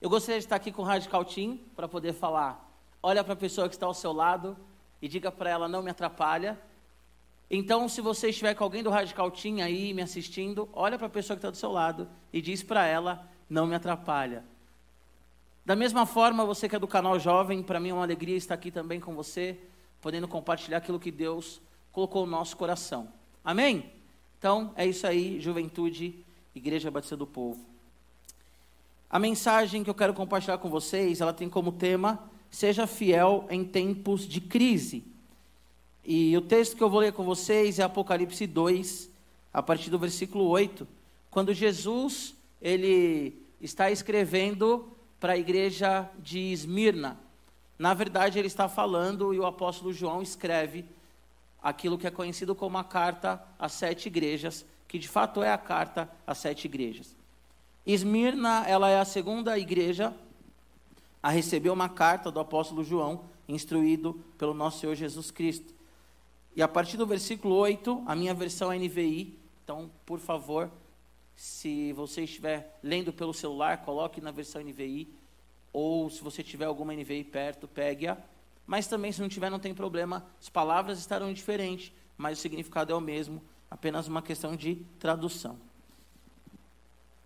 Eu gostaria de estar aqui com o Radical Team para poder falar. Olha para a pessoa que está ao seu lado e diga para ela: não me atrapalha. Então, se você estiver com alguém do Radical Team aí me assistindo, olha para a pessoa que está do seu lado e diz para ela: não me atrapalha. Da mesma forma, você que é do canal Jovem, para mim é uma alegria estar aqui também com você, podendo compartilhar aquilo que Deus colocou no nosso coração. Amém? Então, é isso aí, juventude, Igreja Batista do Povo. A mensagem que eu quero compartilhar com vocês, ela tem como tema: seja fiel em tempos de crise. E o texto que eu vou ler com vocês é Apocalipse 2, a partir do versículo 8, quando Jesus ele está escrevendo para a igreja de Esmirna. Na verdade, ele está falando e o apóstolo João escreve aquilo que é conhecido como a carta às sete igrejas, que de fato é a carta às sete igrejas. Esmirna, ela é a segunda igreja a receber uma carta do apóstolo João, instruído pelo nosso Senhor Jesus Cristo. E a partir do versículo 8, a minha versão é NVI, então, por favor, se você estiver lendo pelo celular, coloque na versão NVI, ou se você tiver alguma NVI perto, pegue-a. Mas também, se não tiver, não tem problema, as palavras estarão diferentes, mas o significado é o mesmo, apenas uma questão de tradução.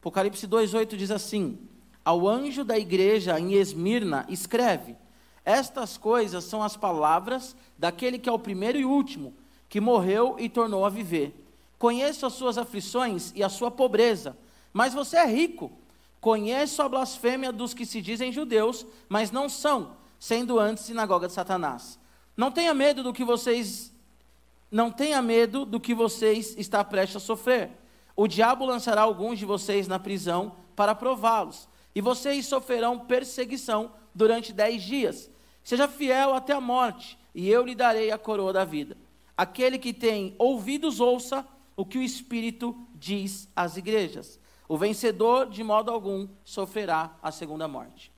Apocalipse 2,8 diz assim: Ao anjo da igreja em Esmirna, escreve: Estas coisas são as palavras daquele que é o primeiro e último, que morreu e tornou a viver. Conheço as suas aflições e a sua pobreza, mas você é rico. Conheço a blasfêmia dos que se dizem judeus, mas não são, sendo antes sinagoga de Satanás. Não tenha medo do que vocês não tenha medo do que vocês está prestes a sofrer. O diabo lançará alguns de vocês na prisão para prová-los, e vocês sofrerão perseguição durante dez dias. Seja fiel até a morte, e eu lhe darei a coroa da vida. Aquele que tem ouvidos, ouça o que o Espírito diz às igrejas. O vencedor, de modo algum, sofrerá a segunda morte.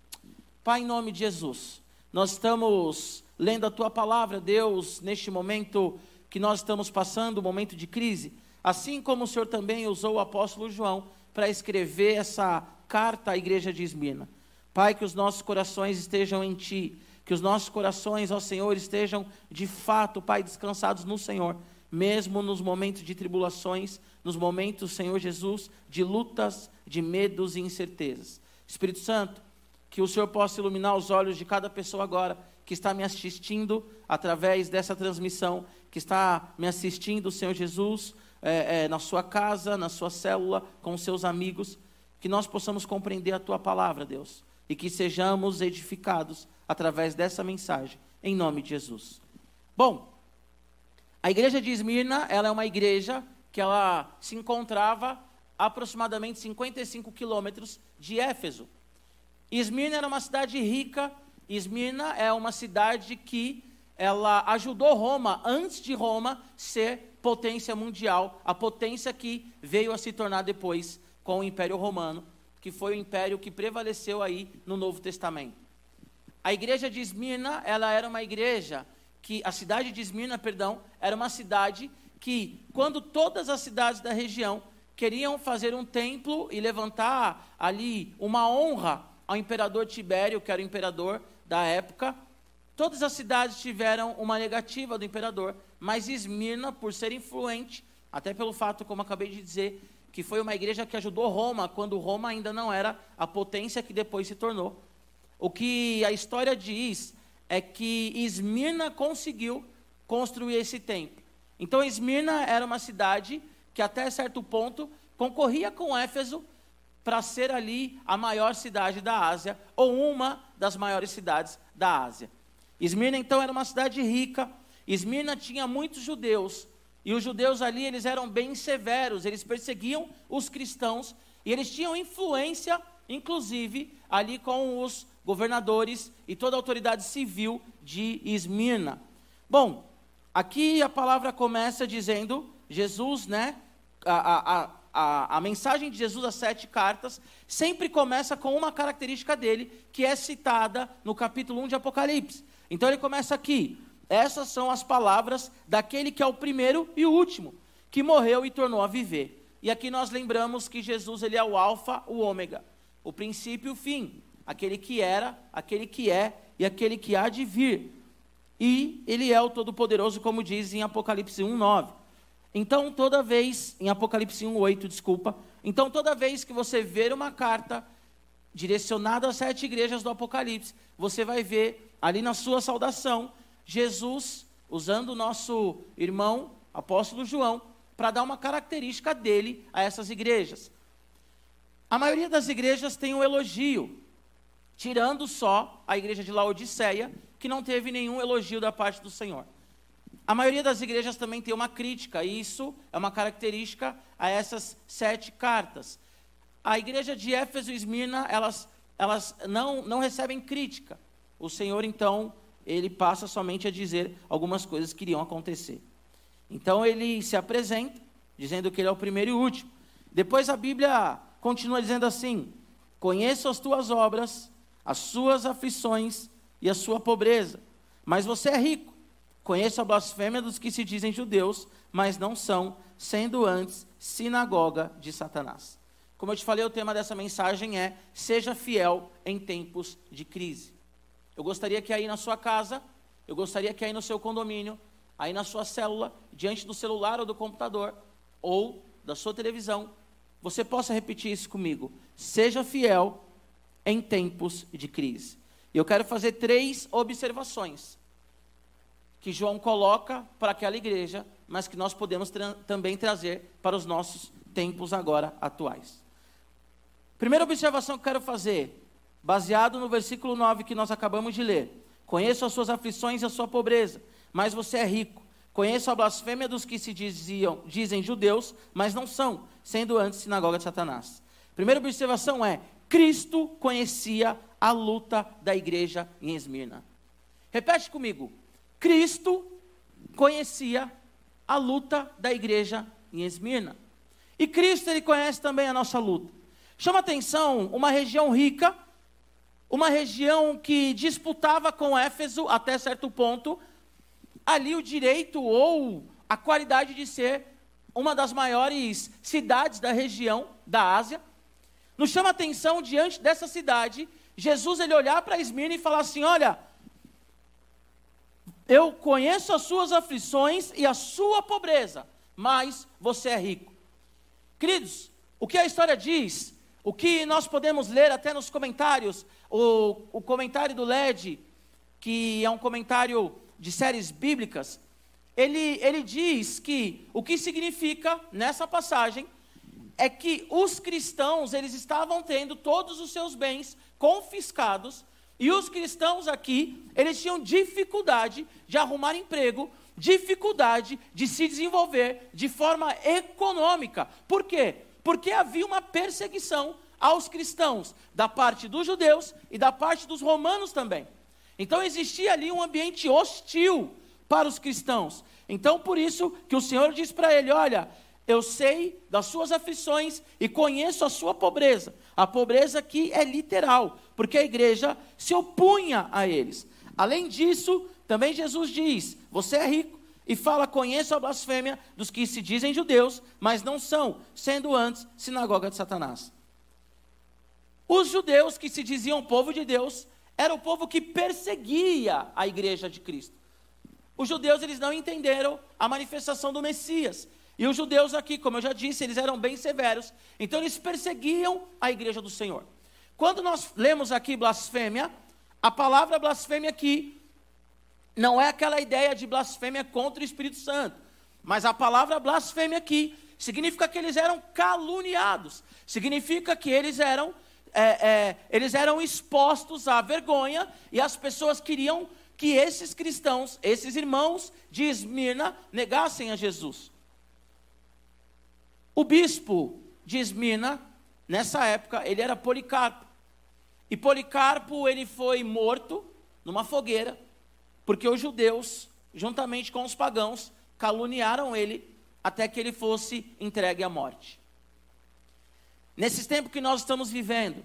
Pai, em nome de Jesus, nós estamos lendo a tua palavra, Deus, neste momento que nós estamos passando, momento de crise. Assim como o Senhor também usou o apóstolo João para escrever essa carta à igreja de Esmirna. Pai, que os nossos corações estejam em Ti, que os nossos corações, ó Senhor, estejam de fato, Pai, descansados no Senhor, mesmo nos momentos de tribulações, nos momentos, Senhor Jesus, de lutas, de medos e incertezas. Espírito Santo, que o Senhor possa iluminar os olhos de cada pessoa agora que está me assistindo através dessa transmissão, que está me assistindo, Senhor Jesus, é, é, na sua casa, na sua célula, com seus amigos, que nós possamos compreender a tua palavra, Deus, e que sejamos edificados através dessa mensagem, em nome de Jesus. Bom, a igreja de Esmirna, ela é uma igreja que ela se encontrava a aproximadamente 55 quilômetros de Éfeso. Esmirna era uma cidade rica, Esmirna é uma cidade que ela ajudou Roma antes de Roma ser potência mundial, a potência que veio a se tornar depois com o Império Romano, que foi o império que prevaleceu aí no Novo Testamento. A igreja de Esmirna, ela era uma igreja que a cidade de Esmirna, perdão, era uma cidade que quando todas as cidades da região queriam fazer um templo e levantar ali uma honra ao imperador Tibério, que era o imperador da época, todas as cidades tiveram uma negativa do imperador mas Esmirna, por ser influente, até pelo fato, como acabei de dizer, que foi uma igreja que ajudou Roma, quando Roma ainda não era a potência que depois se tornou. O que a história diz é que Esmirna conseguiu construir esse templo. Então, Esmirna era uma cidade que, até certo ponto, concorria com Éfeso para ser ali a maior cidade da Ásia, ou uma das maiores cidades da Ásia. Esmirna, então, era uma cidade rica, Esmirna tinha muitos judeus, e os judeus ali eles eram bem severos, eles perseguiam os cristãos, e eles tinham influência, inclusive, ali com os governadores e toda a autoridade civil de Esmirna. Bom, aqui a palavra começa dizendo, Jesus, né, a, a, a, a, mensagem de Jesus, as sete cartas, sempre começa com uma característica dele, que é citada no capítulo 1 de Apocalipse. Então ele começa aqui: essas são as palavras daquele que é o primeiro e o último, que morreu e tornou a viver. E aqui nós lembramos que Jesus ele é o alfa, o ômega, o princípio e o fim. aquele que era, aquele que é e aquele que há de vir. E ele é o Todo-Poderoso, como diz em Apocalipse 1:9. Então, toda vez, em Apocalipse 1:8, desculpa, então toda vez que você ver uma carta direcionada às sete igrejas do Apocalipse, você vai ver ali na sua saudação Jesus usando o nosso irmão apóstolo João para dar uma característica dele a essas igrejas. A maioria das igrejas tem um elogio, tirando só a igreja de Laodiceia, que não teve nenhum elogio da parte do Senhor. A maioria das igrejas também tem uma crítica, e isso é uma característica a essas sete cartas. A igreja de Éfeso e Esmirna, elas, elas não, não recebem crítica. O Senhor, então, ele passa somente a dizer algumas coisas que iriam acontecer. Então, ele se apresenta, dizendo que ele é o primeiro e último. Depois a Bíblia continua dizendo assim: Conheço as tuas obras, as suas aflições e a sua pobreza, mas você é rico. Conheço a blasfêmia dos que se dizem judeus, mas não são, sendo antes sinagoga de Satanás. Como eu te falei, o tema dessa mensagem é: seja fiel em tempos de crise. Eu gostaria que aí na sua casa, eu gostaria que aí no seu condomínio, aí na sua célula, diante do celular ou do computador, ou da sua televisão, você possa repetir isso comigo. Seja fiel em tempos de crise. E eu quero fazer três observações que João coloca para aquela igreja, mas que nós podemos tra também trazer para os nossos tempos agora atuais. Primeira observação que quero fazer, baseado no versículo 9 que nós acabamos de ler. Conheço as suas aflições e a sua pobreza, mas você é rico. Conheço a blasfêmia dos que se diziam, dizem judeus, mas não são, sendo antes sinagoga de Satanás. Primeira observação é: Cristo conhecia a luta da igreja em Esmirna. Repete comigo: Cristo conhecia a luta da igreja em Esmirna. E Cristo ele conhece também a nossa luta. Chama atenção uma região rica, uma região que disputava com Éfeso até certo ponto, ali o direito ou a qualidade de ser uma das maiores cidades da região da Ásia. Nos chama atenção diante dessa cidade, Jesus ele olhar para Esmirna e falar assim: "Olha, eu conheço as suas aflições e a sua pobreza, mas você é rico." Queridos, o que a história diz o que nós podemos ler até nos comentários, o, o comentário do LED, que é um comentário de séries bíblicas, ele, ele diz que o que significa nessa passagem é que os cristãos eles estavam tendo todos os seus bens confiscados e os cristãos aqui eles tinham dificuldade de arrumar emprego, dificuldade de se desenvolver de forma econômica. Por quê? porque havia uma perseguição aos cristãos, da parte dos judeus e da parte dos romanos também. Então existia ali um ambiente hostil para os cristãos. Então por isso que o Senhor diz para ele: Olha, eu sei das suas aflições e conheço a sua pobreza. A pobreza aqui é literal, porque a igreja se opunha a eles. Além disso, também Jesus diz: Você é rico e fala: Conheço a blasfêmia dos que se dizem judeus, mas não são, sendo antes sinagoga de Satanás. Os judeus que se diziam povo de Deus, era o povo que perseguia a igreja de Cristo. Os judeus eles não entenderam a manifestação do Messias. E os judeus aqui, como eu já disse, eles eram bem severos, então eles perseguiam a igreja do Senhor. Quando nós lemos aqui blasfêmia, a palavra blasfêmia aqui não é aquela ideia de blasfêmia contra o Espírito Santo, mas a palavra blasfêmia aqui significa que eles eram caluniados, significa que eles eram, é, é, eles eram expostos à vergonha e as pessoas queriam que esses cristãos, esses irmãos de Esmirna, negassem a Jesus. O bispo de Esmirna, nessa época, ele era Policarpo. E Policarpo, ele foi morto numa fogueira porque os judeus, juntamente com os pagãos, caluniaram ele até que ele fosse entregue à morte. Nesses tempos que nós estamos vivendo,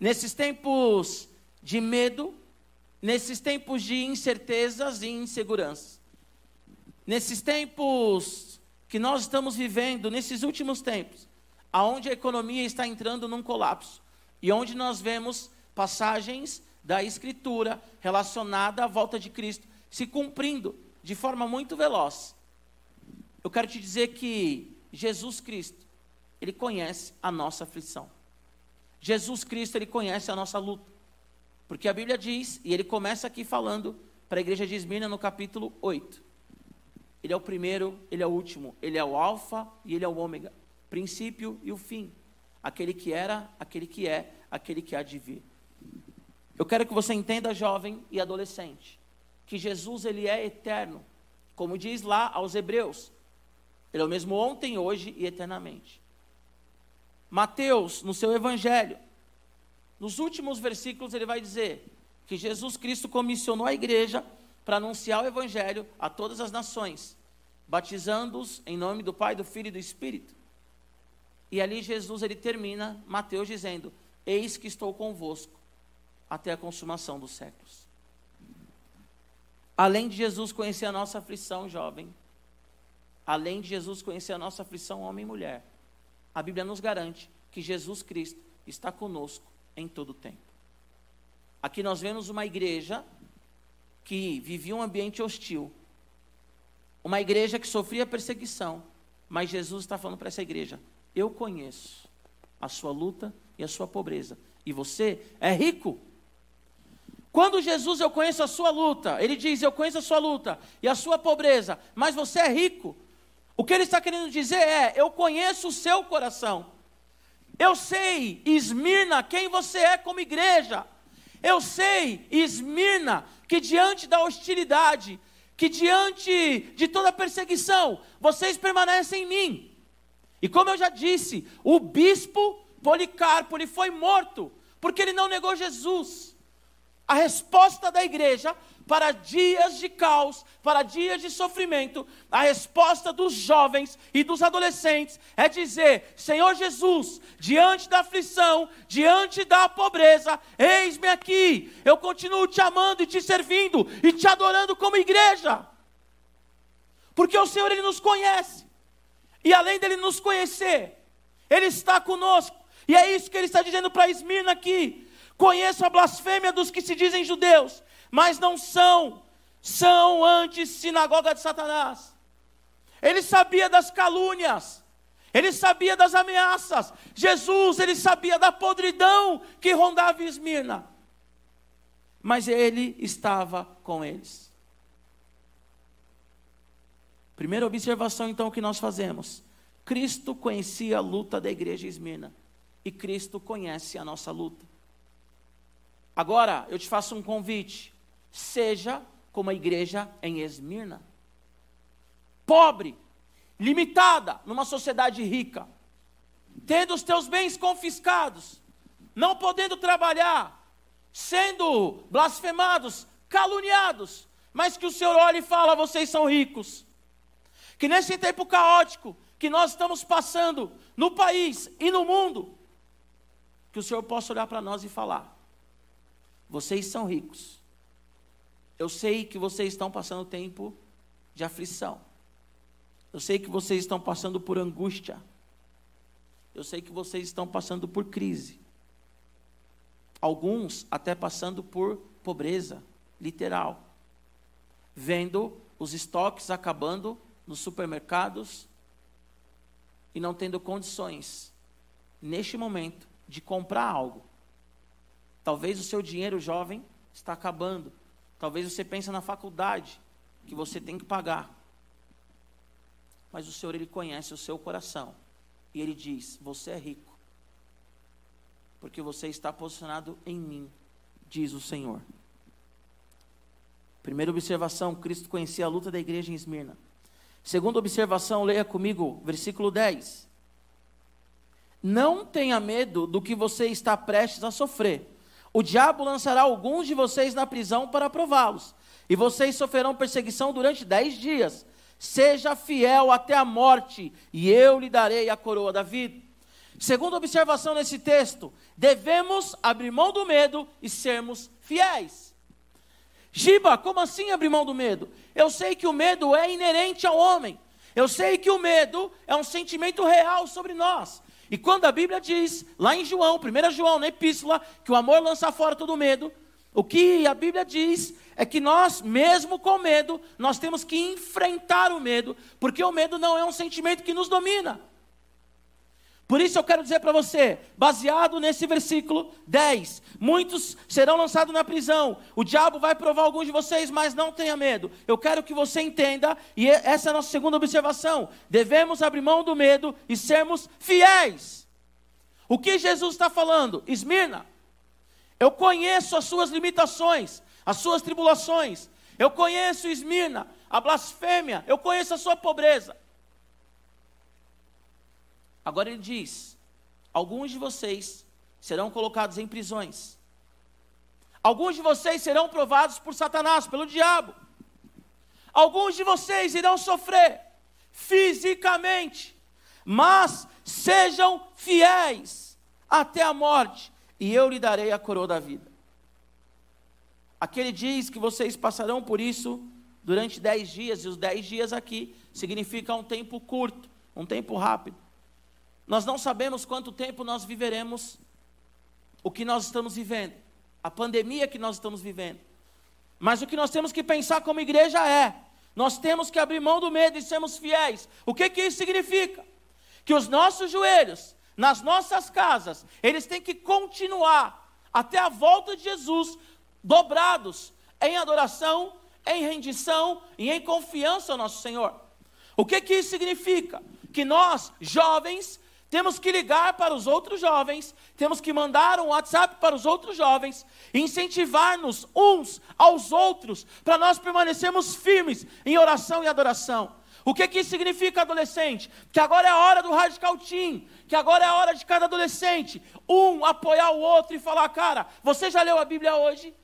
nesses tempos de medo, nesses tempos de incertezas e inseguranças, nesses tempos que nós estamos vivendo, nesses últimos tempos, aonde a economia está entrando num colapso e onde nós vemos passagens da Escritura relacionada à volta de Cristo se cumprindo de forma muito veloz. Eu quero te dizer que Jesus Cristo, Ele conhece a nossa aflição. Jesus Cristo, Ele conhece a nossa luta. Porque a Bíblia diz, e Ele começa aqui falando para a igreja de Esmirna no capítulo 8. Ele é o primeiro, Ele é o último, Ele é o alfa e Ele é o ômega, princípio e o fim. Aquele que era, aquele que é, aquele que há de vir. Eu quero que você entenda, jovem e adolescente, que Jesus ele é eterno, como diz lá aos Hebreus. Ele é o mesmo ontem, hoje e eternamente. Mateus, no seu evangelho, nos últimos versículos ele vai dizer que Jesus Cristo comissionou a igreja para anunciar o evangelho a todas as nações, batizando-os em nome do Pai, do Filho e do Espírito. E ali Jesus ele termina Mateus dizendo: Eis que estou convosco até a consumação dos séculos. Além de Jesus conhecer a nossa aflição, jovem, além de Jesus conhecer a nossa aflição, homem e mulher, a Bíblia nos garante que Jesus Cristo está conosco em todo o tempo. Aqui nós vemos uma igreja que vivia um ambiente hostil, uma igreja que sofria perseguição, mas Jesus está falando para essa igreja: eu conheço a sua luta e a sua pobreza, e você é rico. Quando Jesus, eu conheço a sua luta, ele diz: Eu conheço a sua luta e a sua pobreza, mas você é rico. O que ele está querendo dizer é: Eu conheço o seu coração. Eu sei, Esmirna, quem você é como igreja. Eu sei, Esmirna, que diante da hostilidade, que diante de toda perseguição, vocês permanecem em mim. E como eu já disse, o bispo Policarpo ele foi morto porque ele não negou Jesus a resposta da igreja para dias de caos, para dias de sofrimento, a resposta dos jovens e dos adolescentes é dizer: Senhor Jesus, diante da aflição, diante da pobreza, eis-me aqui, eu continuo te amando e te servindo e te adorando como igreja, porque o Senhor ele nos conhece, e além dele nos conhecer, ele está conosco, e é isso que ele está dizendo para Esmirna aqui. Conheço a blasfêmia dos que se dizem judeus, mas não são, são antes sinagoga de Satanás. Ele sabia das calúnias, ele sabia das ameaças. Jesus, ele sabia da podridão que rondava Esmirna. Mas ele estava com eles. Primeira observação, então, que nós fazemos: Cristo conhecia a luta da igreja Esmirna, e Cristo conhece a nossa luta. Agora, eu te faço um convite. Seja como a igreja em Esmirna. Pobre, limitada numa sociedade rica, tendo os teus bens confiscados, não podendo trabalhar, sendo blasfemados, caluniados, mas que o Senhor olhe e fala: vocês são ricos. Que nesse tempo caótico que nós estamos passando no país e no mundo, que o Senhor possa olhar para nós e falar: vocês são ricos. Eu sei que vocês estão passando tempo de aflição. Eu sei que vocês estão passando por angústia. Eu sei que vocês estão passando por crise. Alguns até passando por pobreza, literal. Vendo os estoques acabando nos supermercados e não tendo condições, neste momento, de comprar algo. Talvez o seu dinheiro jovem está acabando. Talvez você pense na faculdade que você tem que pagar. Mas o Senhor ele conhece o seu coração e ele diz: "Você é rico, porque você está posicionado em mim", diz o Senhor. Primeira observação, Cristo conhecia a luta da igreja em Esmirna. Segunda observação, leia comigo, versículo 10. Não tenha medo do que você está prestes a sofrer o diabo lançará alguns de vocês na prisão para prová-los, e vocês sofrerão perseguição durante dez dias. Seja fiel até a morte, e eu lhe darei a coroa da vida. Segunda observação nesse texto, devemos abrir mão do medo e sermos fiéis. Giba, como assim abrir mão do medo? Eu sei que o medo é inerente ao homem. Eu sei que o medo é um sentimento real sobre nós. E quando a Bíblia diz, lá em João, 1 João, na epístola, que o amor lança fora todo medo, o que a Bíblia diz é que nós, mesmo com medo, nós temos que enfrentar o medo, porque o medo não é um sentimento que nos domina. Por isso eu quero dizer para você, baseado nesse versículo 10, muitos serão lançados na prisão, o diabo vai provar alguns de vocês, mas não tenha medo. Eu quero que você entenda, e essa é a nossa segunda observação: devemos abrir mão do medo e sermos fiéis. O que Jesus está falando? Esmirna, eu conheço as suas limitações, as suas tribulações, eu conheço Esmirna, a blasfêmia, eu conheço a sua pobreza. Agora ele diz: alguns de vocês serão colocados em prisões. Alguns de vocês serão provados por Satanás, pelo diabo. Alguns de vocês irão sofrer fisicamente, mas sejam fiéis até a morte, e eu lhe darei a coroa da vida. Aqui ele diz que vocês passarão por isso durante dez dias, e os dez dias aqui significa um tempo curto, um tempo rápido. Nós não sabemos quanto tempo nós viveremos o que nós estamos vivendo, a pandemia que nós estamos vivendo. Mas o que nós temos que pensar como igreja é: nós temos que abrir mão do medo e sermos fiéis. O que, que isso significa? Que os nossos joelhos, nas nossas casas, eles têm que continuar até a volta de Jesus, dobrados em adoração, em rendição e em confiança ao nosso Senhor. O que, que isso significa? Que nós, jovens, temos que ligar para os outros jovens, temos que mandar um WhatsApp para os outros jovens, incentivar-nos uns aos outros, para nós permanecermos firmes em oração e adoração. O que, que isso significa, adolescente? Que agora é a hora do radical team, que agora é a hora de cada adolescente, um apoiar o outro e falar: cara, você já leu a Bíblia hoje?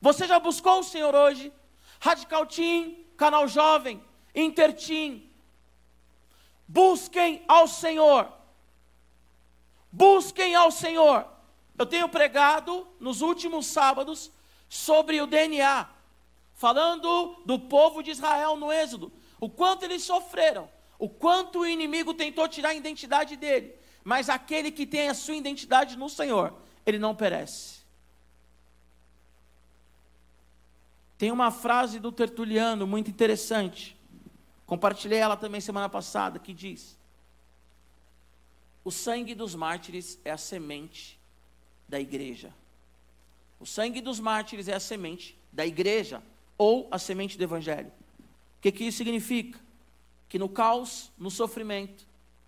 Você já buscou o Senhor hoje? Radical Team, canal jovem, Interteam, Busquem ao Senhor. Busquem ao Senhor. Eu tenho pregado nos últimos sábados sobre o DNA, falando do povo de Israel no Êxodo, o quanto eles sofreram, o quanto o inimigo tentou tirar a identidade dele, mas aquele que tem a sua identidade no Senhor, ele não perece. Tem uma frase do Tertuliano muito interessante. Compartilhei ela também semana passada, que diz: O sangue dos mártires é a semente da igreja. O sangue dos mártires é a semente da igreja, ou a semente do evangelho. O que, que isso significa? Que no caos, no sofrimento,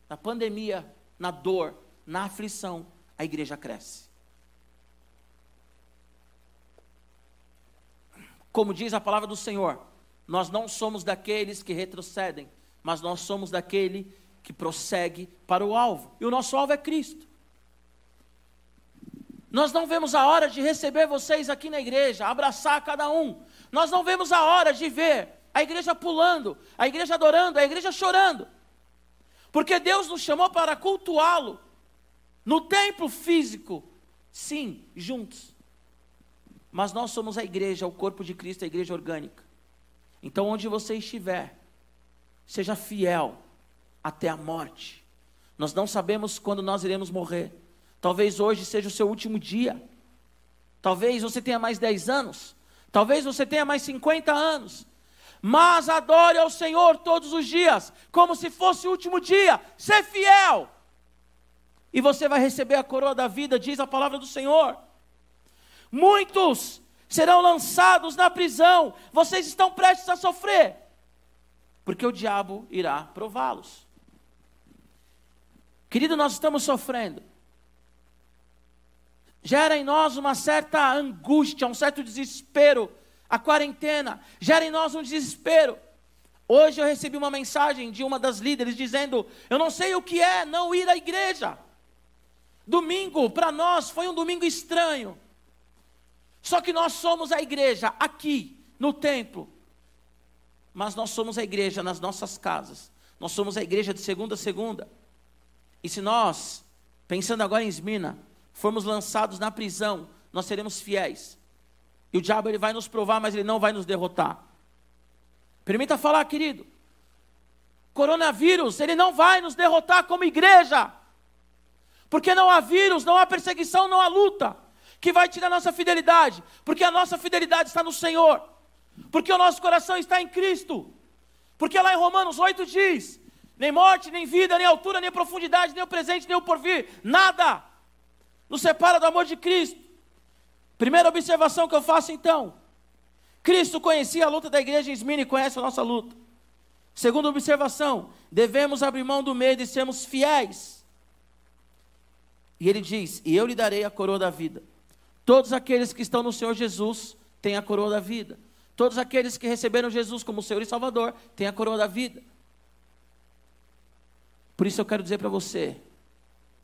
na pandemia, na dor, na aflição, a igreja cresce. Como diz a palavra do Senhor, nós não somos daqueles que retrocedem, mas nós somos daquele que prossegue para o alvo. E o nosso alvo é Cristo. Nós não vemos a hora de receber vocês aqui na igreja, abraçar cada um. Nós não vemos a hora de ver a igreja pulando, a igreja adorando, a igreja chorando. Porque Deus nos chamou para cultuá-lo no templo físico, sim, juntos. Mas nós somos a igreja, o corpo de Cristo, a igreja orgânica. Então, onde você estiver, seja fiel até a morte. Nós não sabemos quando nós iremos morrer. Talvez hoje seja o seu último dia. Talvez você tenha mais 10 anos. Talvez você tenha mais 50 anos. Mas adore ao Senhor todos os dias, como se fosse o último dia. Ser fiel. E você vai receber a coroa da vida, diz a palavra do Senhor. Muitos serão lançados na prisão, vocês estão prestes a sofrer, porque o diabo irá prová-los. Querido, nós estamos sofrendo. Gera em nós uma certa angústia, um certo desespero. A quarentena gera em nós um desespero. Hoje eu recebi uma mensagem de uma das líderes dizendo: Eu não sei o que é não ir à igreja. Domingo, para nós, foi um domingo estranho. Só que nós somos a igreja aqui, no templo. Mas nós somos a igreja nas nossas casas. Nós somos a igreja de segunda a segunda. E se nós, pensando agora em Esmina, formos lançados na prisão, nós seremos fiéis. E o diabo ele vai nos provar, mas ele não vai nos derrotar. Permita falar, querido. Coronavírus, ele não vai nos derrotar como igreja. Porque não há vírus, não há perseguição, não há luta que vai tirar nossa fidelidade, porque a nossa fidelidade está no Senhor, porque o nosso coração está em Cristo. Porque lá em Romanos 8 diz: nem morte, nem vida, nem altura, nem profundidade, nem o presente, nem o porvir, nada nos separa do amor de Cristo. Primeira observação que eu faço então: Cristo conhecia a luta da igreja em Esmina e conhece a nossa luta. Segunda observação: devemos abrir mão do medo e sermos fiéis. E ele diz: E eu lhe darei a coroa da vida. Todos aqueles que estão no Senhor Jesus têm a coroa da vida. Todos aqueles que receberam Jesus como Senhor e Salvador têm a coroa da vida. Por isso eu quero dizer para você: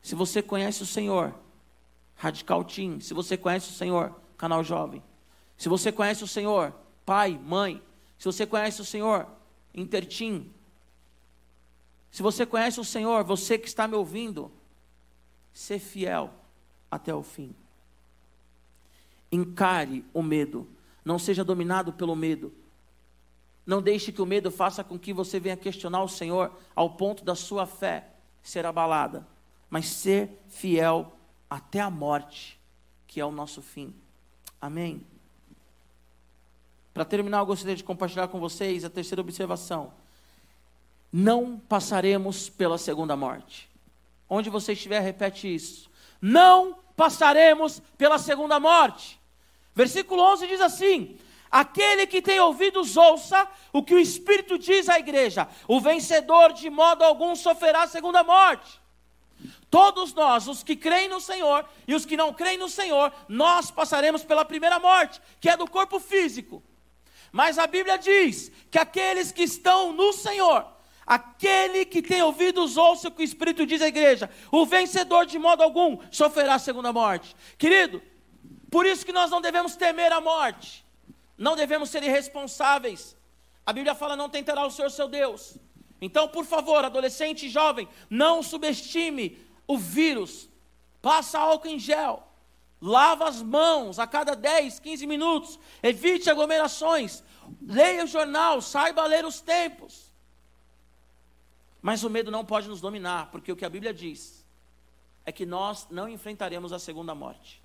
se você conhece o Senhor, Radical Team, se você conhece o Senhor, Canal Jovem, se você conhece o Senhor, pai, mãe, se você conhece o Senhor, Intertim, se você conhece o Senhor, você que está me ouvindo, ser fiel até o fim. Encare o medo, não seja dominado pelo medo. Não deixe que o medo faça com que você venha questionar o Senhor ao ponto da sua fé ser abalada, mas ser fiel até a morte, que é o nosso fim. Amém? Para terminar, eu gostaria de compartilhar com vocês a terceira observação. Não passaremos pela segunda morte. Onde você estiver, repete isso. Não passaremos pela segunda morte. Versículo 11 diz assim: Aquele que tem ouvidos, ouça o que o Espírito diz à igreja. O vencedor, de modo algum, sofrerá segunda morte. Todos nós, os que creem no Senhor e os que não creem no Senhor, nós passaremos pela primeira morte, que é do corpo físico. Mas a Bíblia diz que aqueles que estão no Senhor, aquele que tem ouvidos, ouça o que o Espírito diz à igreja, o vencedor de modo algum sofrerá segunda morte. Querido, por isso que nós não devemos temer a morte, não devemos ser irresponsáveis. A Bíblia fala: não tentará o Senhor seu Deus. Então, por favor, adolescente e jovem, não subestime o vírus. Passa álcool em gel. Lava as mãos a cada 10, 15 minutos. Evite aglomerações. Leia o jornal, saiba ler os tempos. Mas o medo não pode nos dominar, porque o que a Bíblia diz é que nós não enfrentaremos a segunda morte.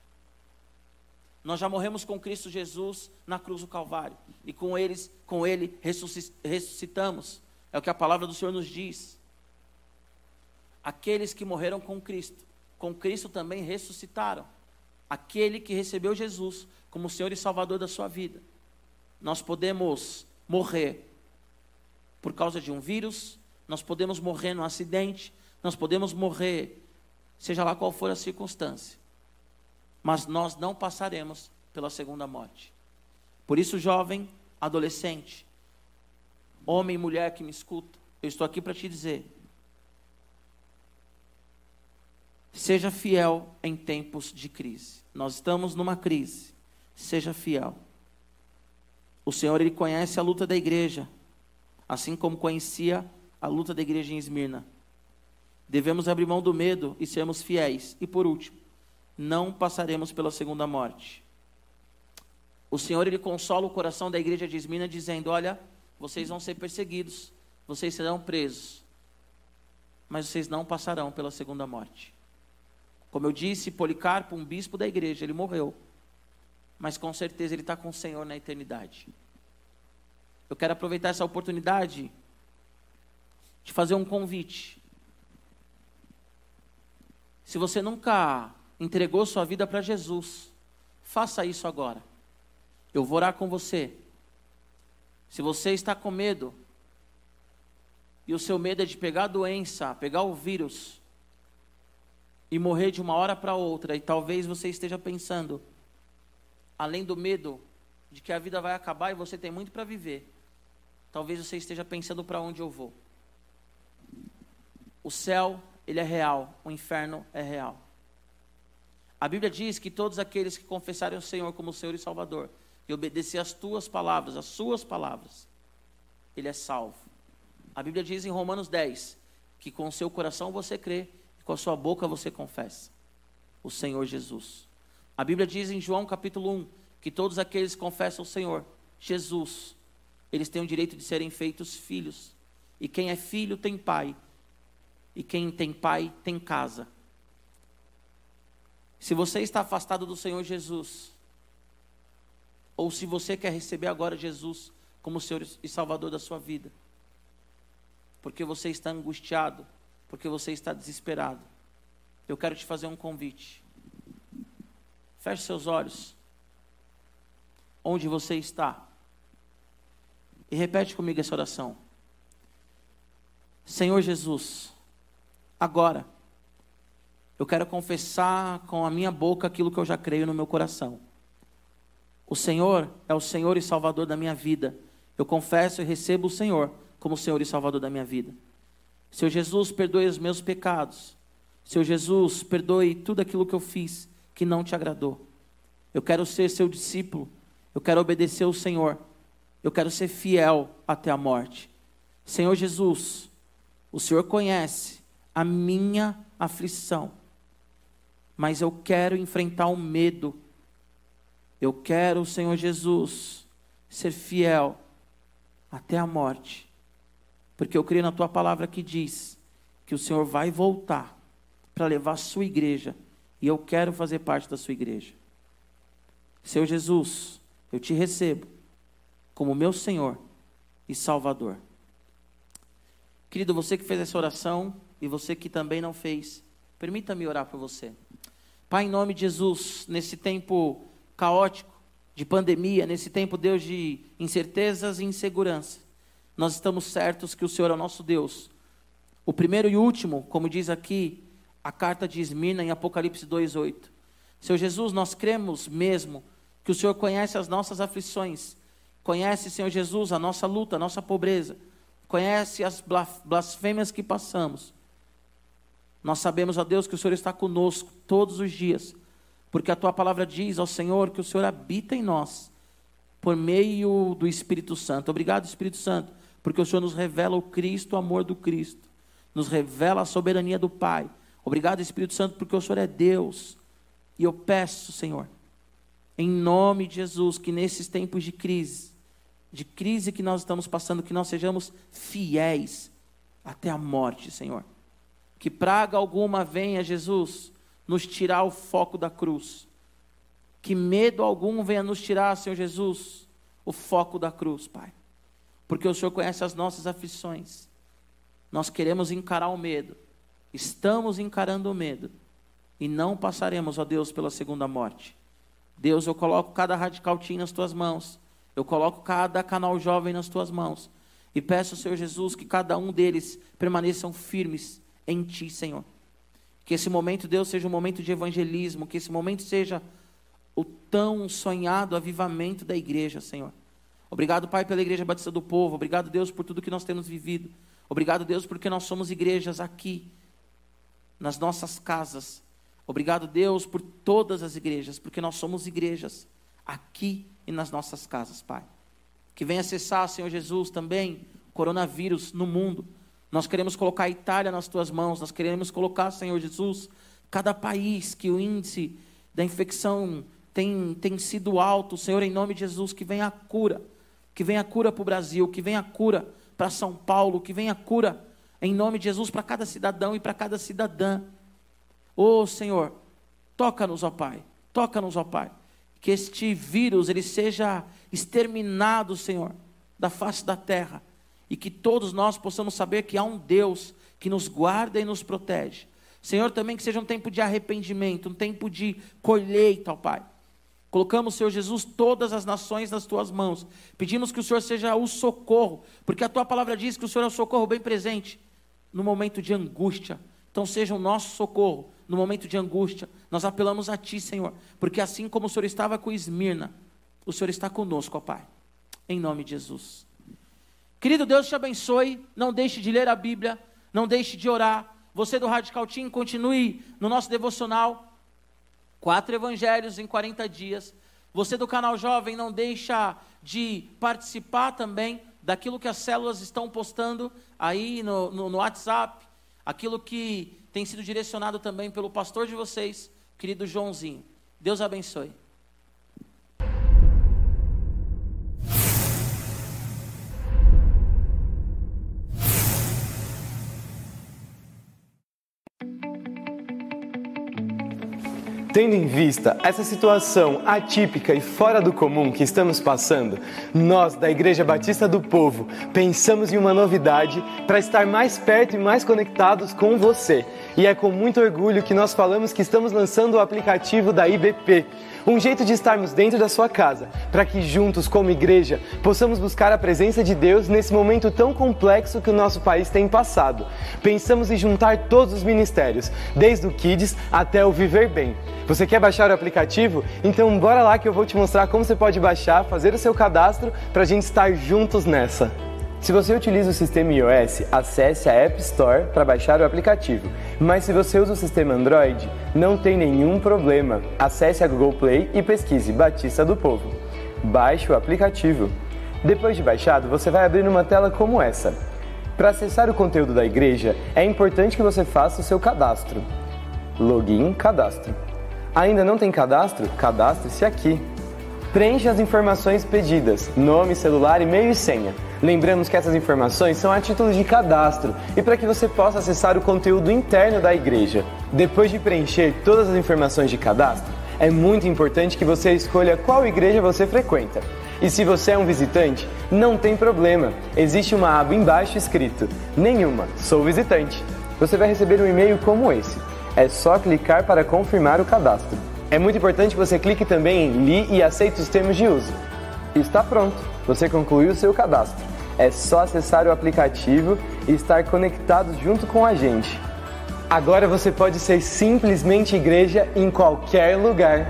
Nós já morremos com Cristo Jesus na cruz do Calvário e com eles, com ele ressuscitamos. É o que a palavra do Senhor nos diz. Aqueles que morreram com Cristo, com Cristo também ressuscitaram. Aquele que recebeu Jesus como Senhor e Salvador da sua vida. Nós podemos morrer por causa de um vírus, nós podemos morrer num acidente, nós podemos morrer, seja lá qual for a circunstância. Mas nós não passaremos pela segunda morte. Por isso, jovem, adolescente, homem e mulher que me escuta, eu estou aqui para te dizer: seja fiel em tempos de crise. Nós estamos numa crise, seja fiel. O Senhor, Ele conhece a luta da igreja, assim como conhecia a luta da igreja em Esmirna. Devemos abrir mão do medo e sermos fiéis. E por último, não passaremos pela segunda morte. O Senhor, Ele consola o coração da igreja de Esmirna, dizendo: Olha, vocês vão ser perseguidos, vocês serão presos, mas vocês não passarão pela segunda morte. Como eu disse, Policarpo, um bispo da igreja, ele morreu, mas com certeza ele está com o Senhor na eternidade. Eu quero aproveitar essa oportunidade de fazer um convite. Se você nunca entregou sua vida para Jesus, faça isso agora. Eu vou orar com você. Se você está com medo, e o seu medo é de pegar a doença, pegar o vírus, e morrer de uma hora para outra, e talvez você esteja pensando, além do medo de que a vida vai acabar e você tem muito para viver, talvez você esteja pensando para onde eu vou. O céu, ele é real, o inferno é real. A Bíblia diz que todos aqueles que confessarem o Senhor como Senhor e Salvador e obedecer às tuas palavras, às suas palavras, ele é salvo. A Bíblia diz em Romanos 10 que com o seu coração você crê e com a sua boca você confessa o Senhor Jesus. A Bíblia diz em João capítulo 1 que todos aqueles que confessam o Senhor Jesus, eles têm o direito de serem feitos filhos. E quem é filho tem pai. E quem tem pai tem casa. Se você está afastado do Senhor Jesus, ou se você quer receber agora Jesus como Senhor e Salvador da sua vida, porque você está angustiado, porque você está desesperado, eu quero te fazer um convite. Feche seus olhos. Onde você está? E repete comigo essa oração. Senhor Jesus, agora eu quero confessar com a minha boca aquilo que eu já creio no meu coração. O Senhor é o Senhor e Salvador da minha vida. Eu confesso e recebo o Senhor como Senhor e Salvador da minha vida. Senhor Jesus, perdoe os meus pecados. Senhor Jesus, perdoe tudo aquilo que eu fiz que não te agradou. Eu quero ser seu discípulo. Eu quero obedecer ao Senhor. Eu quero ser fiel até a morte. Senhor Jesus, o Senhor conhece a minha aflição mas eu quero enfrentar o medo. Eu quero, Senhor Jesus, ser fiel até a morte, porque eu creio na tua palavra que diz que o Senhor vai voltar para levar a sua igreja e eu quero fazer parte da sua igreja. Senhor Jesus, eu te recebo como meu Senhor e Salvador. Querido, você que fez essa oração e você que também não fez, permita-me orar por você. Pai, em nome de Jesus, nesse tempo caótico de pandemia, nesse tempo, Deus, de incertezas e insegurança, nós estamos certos que o Senhor é o nosso Deus. O primeiro e último, como diz aqui a carta de Esmirna em Apocalipse 2:8. Senhor Jesus, nós cremos mesmo que o Senhor conhece as nossas aflições, conhece, Senhor Jesus, a nossa luta, a nossa pobreza, conhece as blasfêmias que passamos. Nós sabemos, ó Deus, que o Senhor está conosco todos os dias, porque a tua palavra diz ao Senhor que o Senhor habita em nós por meio do Espírito Santo. Obrigado, Espírito Santo, porque o Senhor nos revela o Cristo, o amor do Cristo, nos revela a soberania do Pai. Obrigado, Espírito Santo, porque o Senhor é Deus. E eu peço, Senhor, em nome de Jesus, que nesses tempos de crise, de crise que nós estamos passando, que nós sejamos fiéis até a morte, Senhor que praga alguma venha, Jesus, nos tirar o foco da cruz. Que medo algum venha nos tirar, Senhor Jesus, o foco da cruz, Pai. Porque o Senhor conhece as nossas aflições. Nós queremos encarar o medo. Estamos encarando o medo. E não passaremos, ó Deus, pela segunda morte. Deus, eu coloco cada radical team nas tuas mãos. Eu coloco cada canal jovem nas tuas mãos. E peço, Senhor Jesus, que cada um deles permaneçam firmes em Ti, Senhor. Que esse momento, Deus, seja um momento de evangelismo, que esse momento seja o tão sonhado avivamento da igreja, Senhor. Obrigado, Pai, pela Igreja Batista do Povo. Obrigado, Deus, por tudo que nós temos vivido. Obrigado, Deus, porque nós somos igrejas aqui, nas nossas casas. Obrigado, Deus, por todas as igrejas, porque nós somos igrejas aqui e nas nossas casas, Pai. Que venha cessar, Senhor Jesus, também coronavírus no mundo. Nós queremos colocar a Itália nas tuas mãos, nós queremos colocar, Senhor Jesus, cada país que o índice da infecção tem, tem sido alto, Senhor, em nome de Jesus, que venha a cura, que venha a cura para o Brasil, que venha a cura para São Paulo, que venha a cura, em nome de Jesus, para cada cidadão e para cada cidadã. Ô oh, Senhor, toca-nos, ó Pai, toca-nos, ó Pai, que este vírus ele seja exterminado, Senhor, da face da terra e que todos nós possamos saber que há um Deus que nos guarda e nos protege. Senhor, também que seja um tempo de arrependimento, um tempo de colheita, ó Pai. Colocamos, Senhor Jesus, todas as nações nas tuas mãos. Pedimos que o Senhor seja o socorro, porque a tua palavra diz que o Senhor é o socorro bem presente no momento de angústia. Então, seja o nosso socorro no momento de angústia. Nós apelamos a Ti, Senhor, porque assim como o Senhor estava com Esmirna, o Senhor está conosco, ó Pai. Em nome de Jesus. Querido Deus te abençoe. Não deixe de ler a Bíblia. Não deixe de orar. Você do Radical Team, continue no nosso devocional. Quatro evangelhos em 40 dias. Você do canal Jovem, não deixa de participar também daquilo que as células estão postando aí no, no, no WhatsApp. Aquilo que tem sido direcionado também pelo pastor de vocês, querido Joãozinho. Deus abençoe. Tendo em vista essa situação atípica e fora do comum que estamos passando, nós da Igreja Batista do Povo pensamos em uma novidade para estar mais perto e mais conectados com você. E é com muito orgulho que nós falamos que estamos lançando o aplicativo da IBP um jeito de estarmos dentro da sua casa, para que juntos, como igreja, possamos buscar a presença de Deus nesse momento tão complexo que o nosso país tem passado. Pensamos em juntar todos os ministérios, desde o Kids até o Viver Bem. Você quer baixar o aplicativo? Então bora lá que eu vou te mostrar como você pode baixar, fazer o seu cadastro para a gente estar juntos nessa. Se você utiliza o sistema iOS, acesse a App Store para baixar o aplicativo. Mas se você usa o sistema Android, não tem nenhum problema. Acesse a Google Play e pesquise Batista do Povo. Baixe o aplicativo. Depois de baixado, você vai abrir uma tela como essa. Para acessar o conteúdo da igreja, é importante que você faça o seu cadastro. Login, cadastro. Ainda não tem cadastro? Cadastre-se aqui. Preencha as informações pedidas: nome, celular, e-mail e senha. Lembramos que essas informações são a título de cadastro e para que você possa acessar o conteúdo interno da igreja. Depois de preencher todas as informações de cadastro, é muito importante que você escolha qual igreja você frequenta. E se você é um visitante, não tem problema. Existe uma aba embaixo escrito: Nenhuma, sou visitante. Você vai receber um e-mail como esse. É só clicar para confirmar o cadastro. É muito importante que você clique também em Li e aceite os termos de uso. Está pronto, você concluiu o seu cadastro. É só acessar o aplicativo e estar conectado junto com a gente. Agora você pode ser simplesmente igreja em qualquer lugar.